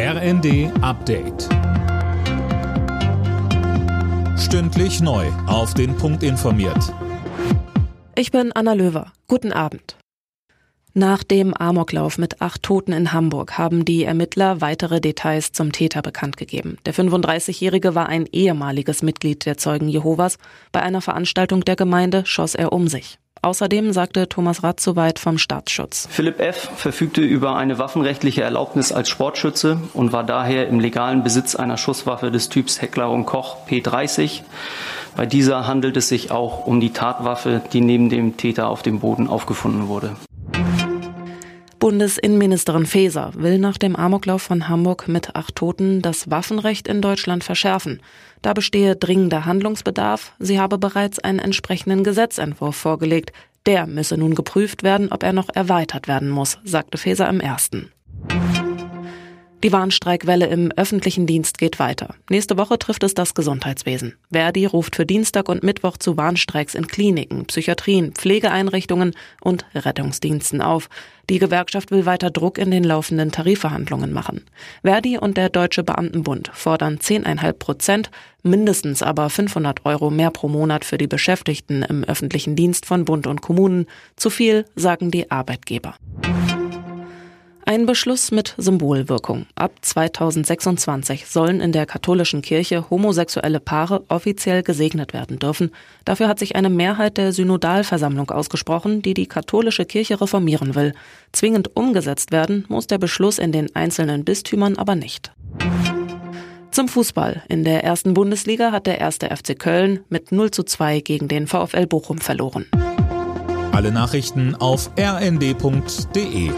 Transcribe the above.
RND Update. Stündlich neu. Auf den Punkt informiert. Ich bin Anna Löwer. Guten Abend. Nach dem Amoklauf mit acht Toten in Hamburg haben die Ermittler weitere Details zum Täter bekannt gegeben. Der 35-Jährige war ein ehemaliges Mitglied der Zeugen Jehovas. Bei einer Veranstaltung der Gemeinde schoss er um sich. Außerdem sagte Thomas Rath soweit vom Staatsschutz. Philipp F. verfügte über eine waffenrechtliche Erlaubnis als Sportschütze und war daher im legalen Besitz einer Schusswaffe des Typs Heckler und Koch P30. Bei dieser handelt es sich auch um die Tatwaffe, die neben dem Täter auf dem Boden aufgefunden wurde. Bundesinnenministerin Faeser will nach dem Amoklauf von Hamburg mit acht Toten das Waffenrecht in Deutschland verschärfen. Da bestehe dringender Handlungsbedarf. Sie habe bereits einen entsprechenden Gesetzentwurf vorgelegt. Der müsse nun geprüft werden, ob er noch erweitert werden muss, sagte Faeser im ersten. Die Warnstreikwelle im öffentlichen Dienst geht weiter. Nächste Woche trifft es das Gesundheitswesen. Verdi ruft für Dienstag und Mittwoch zu Warnstreiks in Kliniken, Psychiatrien, Pflegeeinrichtungen und Rettungsdiensten auf. Die Gewerkschaft will weiter Druck in den laufenden Tarifverhandlungen machen. Verdi und der Deutsche Beamtenbund fordern 10,5 Prozent, mindestens aber 500 Euro mehr pro Monat für die Beschäftigten im öffentlichen Dienst von Bund und Kommunen. Zu viel, sagen die Arbeitgeber. Ein Beschluss mit Symbolwirkung. Ab 2026 sollen in der katholischen Kirche homosexuelle Paare offiziell gesegnet werden dürfen. Dafür hat sich eine Mehrheit der Synodalversammlung ausgesprochen, die die katholische Kirche reformieren will. Zwingend umgesetzt werden muss der Beschluss in den einzelnen Bistümern aber nicht. Zum Fußball. In der ersten Bundesliga hat der erste FC Köln mit 0 zu 2 gegen den VfL Bochum verloren. Alle Nachrichten auf rnd.de